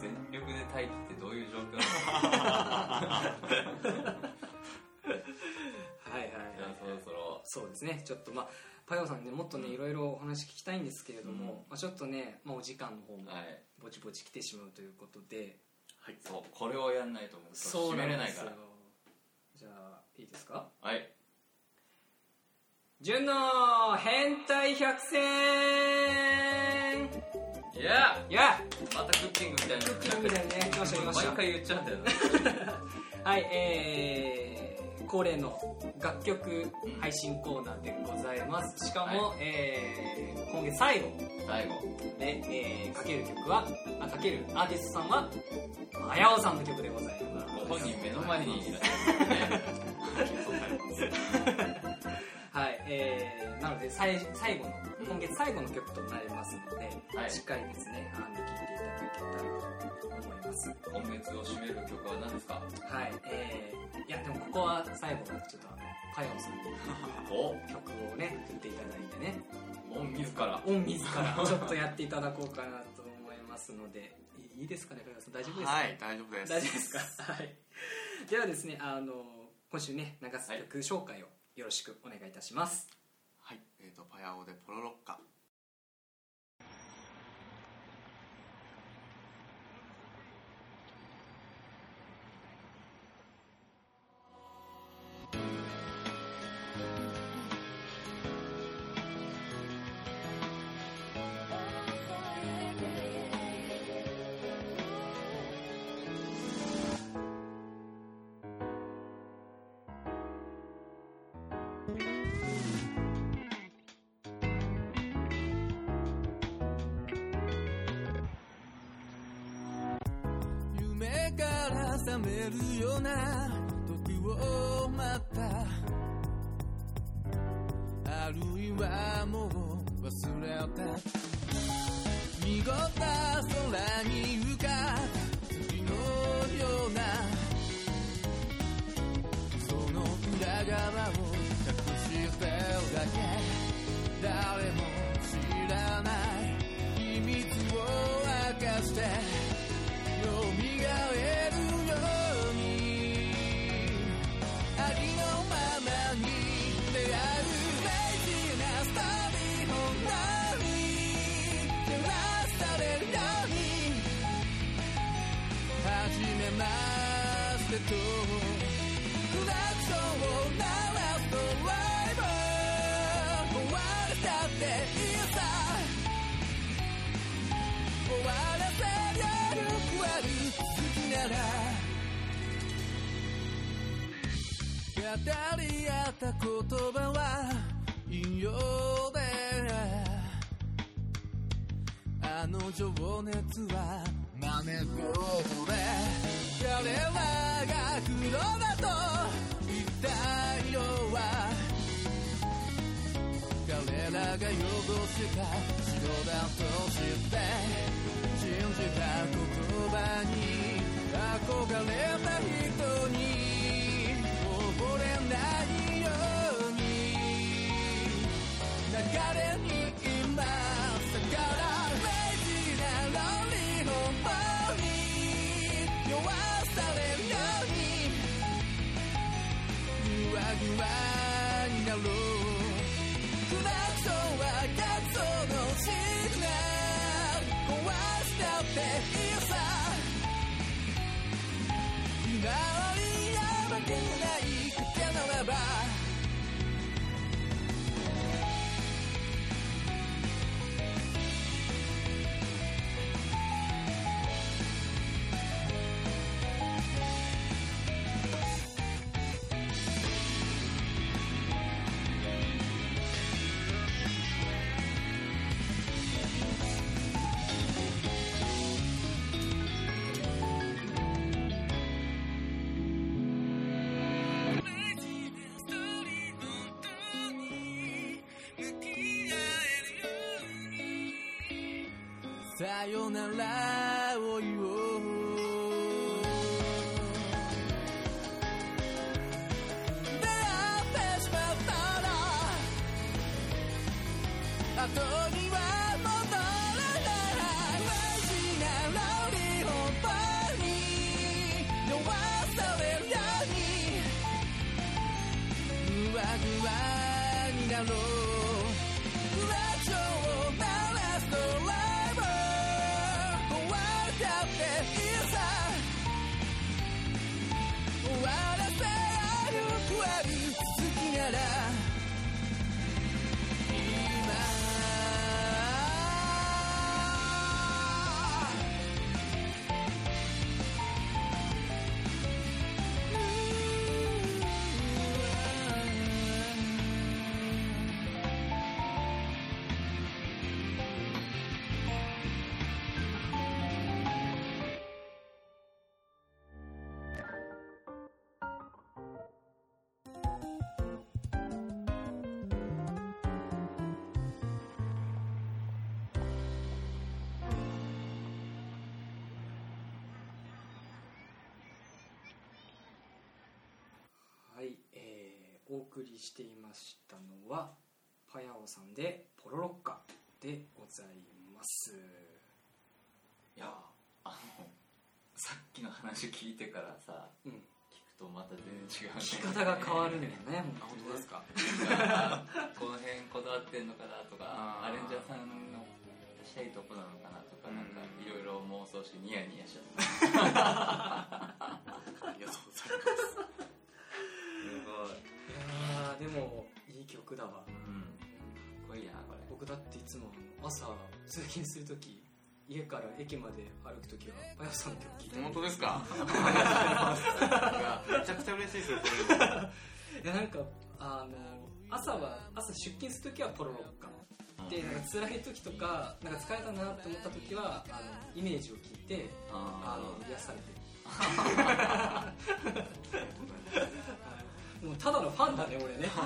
全力で待機ってどういう状況なの？かはいはいじゃあそろそろ。そうですね。ちょっとまあパヨさんねもっとねいろいろお話聞きたいんですけれども、まあ、ちょっとね、まあ、お時間の方もはい。ぼちぼち来てしまうということで、はい。そうこれをやんないともう締めれないから。じゃあいいですか？はい。純の変態百選。いやいやまたクッキングみたいなクッキングだよね来ました来ました。毎回言っちゃうんだよね [laughs] はいえー、恒例の楽曲配信コーナーでございます。しかも、えー今月最後。最後。で、えーかける曲はあかけるアーティストさんはあやおさんの曲でございます。ご本人目の前にいらっしゃる。ねはい、えー、なので最最後の今月最後の曲となりますので、はい。しっかりですねあの聴いていただけたらと思います。今月を締める曲は何ですか？はい。えー、いやでもここは最後はちょっとパヨンさんに。お。曲をね振っていただいてね。もん自ら。オン自ら。ちょっとやっていただこうかなと思いますので。いいいですかねパヨンさん。大丈夫ですか、はい大丈夫です。大丈夫ですか？はい。ではですねあの今週ね流す曲紹介をよろしくお願いいたします、はい。えー、とパヤオでポロロッカ覚めるような時を待った。あるいはもう忘れた。濁った空に浮かぶ。月のような。その裏側を隠してるだけ。誰も知らない。てとクラクションを鳴らすドライバー壊れたっていいさ。終わらせりゃよくある好きなら語り合った言葉は引用であの情熱は真似事で彼らが黒だと言った色は彼らが汚した白だと知って信じた言葉に憧れた人に溺れないように流れに今うさよなお送りしていましたのはパヤオさんでポロロッカでございます。いやあのさっきの話聞いてからさうん。聞くとまた全然違うね。聞き方が変わるんだよね。[laughs] あ本当ですか？あ [laughs] この辺こだわってんのかなとかアレンジャーさんのしたいとこなのかなとかなんかいろいろ妄想してニヤニヤしちゃった [laughs] もいい曲だわ。うん。かっこいいなこれ。僕だっていつも朝通勤するとき家から駅まで歩くときはパヤオさんの曲聴いて本当ですか？めちゃくちゃ嬉しいですよこれ。[laughs] いやなんかあの朝は朝出勤する時はポロロッカ。でなんか辛い時とかなんか疲れたなって思った時はあのイメージを聞いてああの癒されてる [laughs] もうただのファンだね俺ね。[laughs]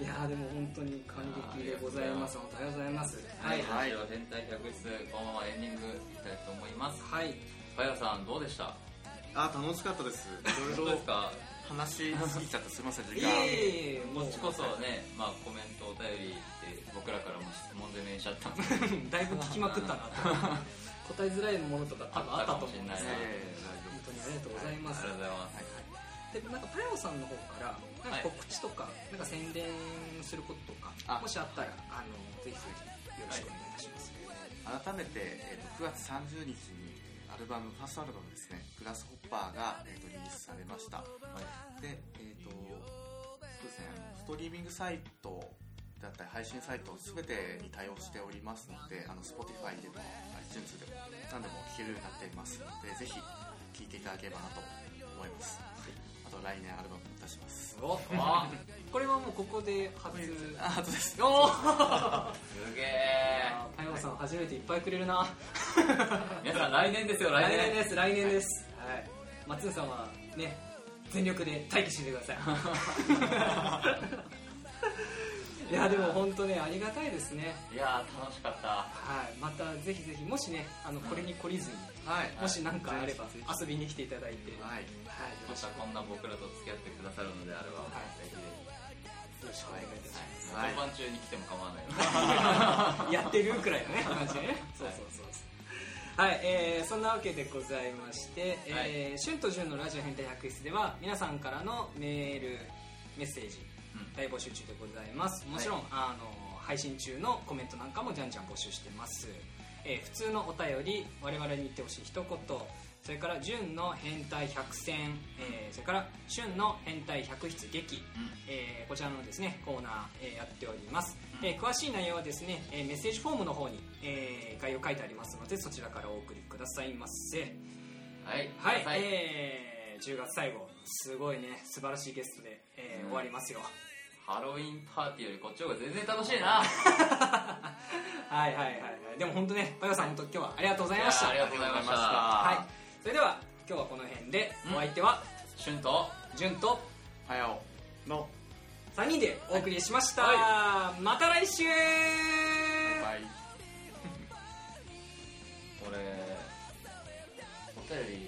いやーでも本当に感激でございます。本当ありがとうございます。ははい。いはい変態百室このままエンディングいきたいと思います。はい。パヤさんどうでした？あ楽しかったです。いどうろいろですか？話しすぎちゃってすみません時い間えいこっちこそね、まあ、コメントお便りで僕らからも質問攻めにしちゃった。ん [laughs] でだいぶ聞きまくったなと答えづらいものとか多分あったと思うんですよえ本当にありがとうございます、ありがとうございます、でなんかパヤオさんの方からなんか告知とか、なんか宣伝することとかあ。もしあったらあのぜひぜひよろしくお願いいたします、改めて、えー、と9月30日にアルバムファーストアルバムですね「グラスホッパーが」えー、とリリースされました。でえっ、とそうですねストリーミングサイトだったり配信サイト全てに対応しておりますのであの Spotify でも iTunes でも何でも聴けるようになっています。のでぜひ聴いていただければなと思います。あと来年アルバム出します。おあこれはもうここで初。ああとです。おおすげえ。パヤオさん初めていっぱいくれるな。皆さん来年ですよ来来年年です来年です。はい。松野さんはね全力で待機しててください [laughs] いやでも本当ねありがたいですね。いやー楽しかった。はい。またぜひぜひもしねあのこれに懲りずに、はい。もし何かあれば遊びに来ていただいて。はい、はい。またこんな僕らと付き合ってくださるのであれば、はい。ぜひぜよろしくお願いいたしひ、ます、はい。本番中に来ても構わない [laughs] やってるくらいのね感じでねそうそうそうそう。はい、えーそんなわけでございまして、えー、春と潤のラジオ変態百室では皆さんからのメールメッセージうん大募集中でございます。もちろん、あの配信中のコメントなんかもじゃんじゃん募集してます、えー普通のお便り我々に言ってほしい一言それから潤の変態百選、えーそれから春の変態百室劇、えーこちらのですねコーナー、えーやっております、えー詳しい内容はですね、えーメッセージフォームの方に、えー概要書いてありますのでそちらからお送りくださいませ。はい。はい、えー10月最後。すごいね。素晴らしいゲストで、え終わりますよハロウィンパーティーよりこっちの方が全然楽しいな。[laughs] はいはいはいはい。でも本当ねパヨさん本当今日はありがとうございました。ありがとうございました。はい。それでは今日はこの辺でうん。お相手は春と潤とはやおの3人でお送りしました、はまた来週。バイ俺 [laughs] お便り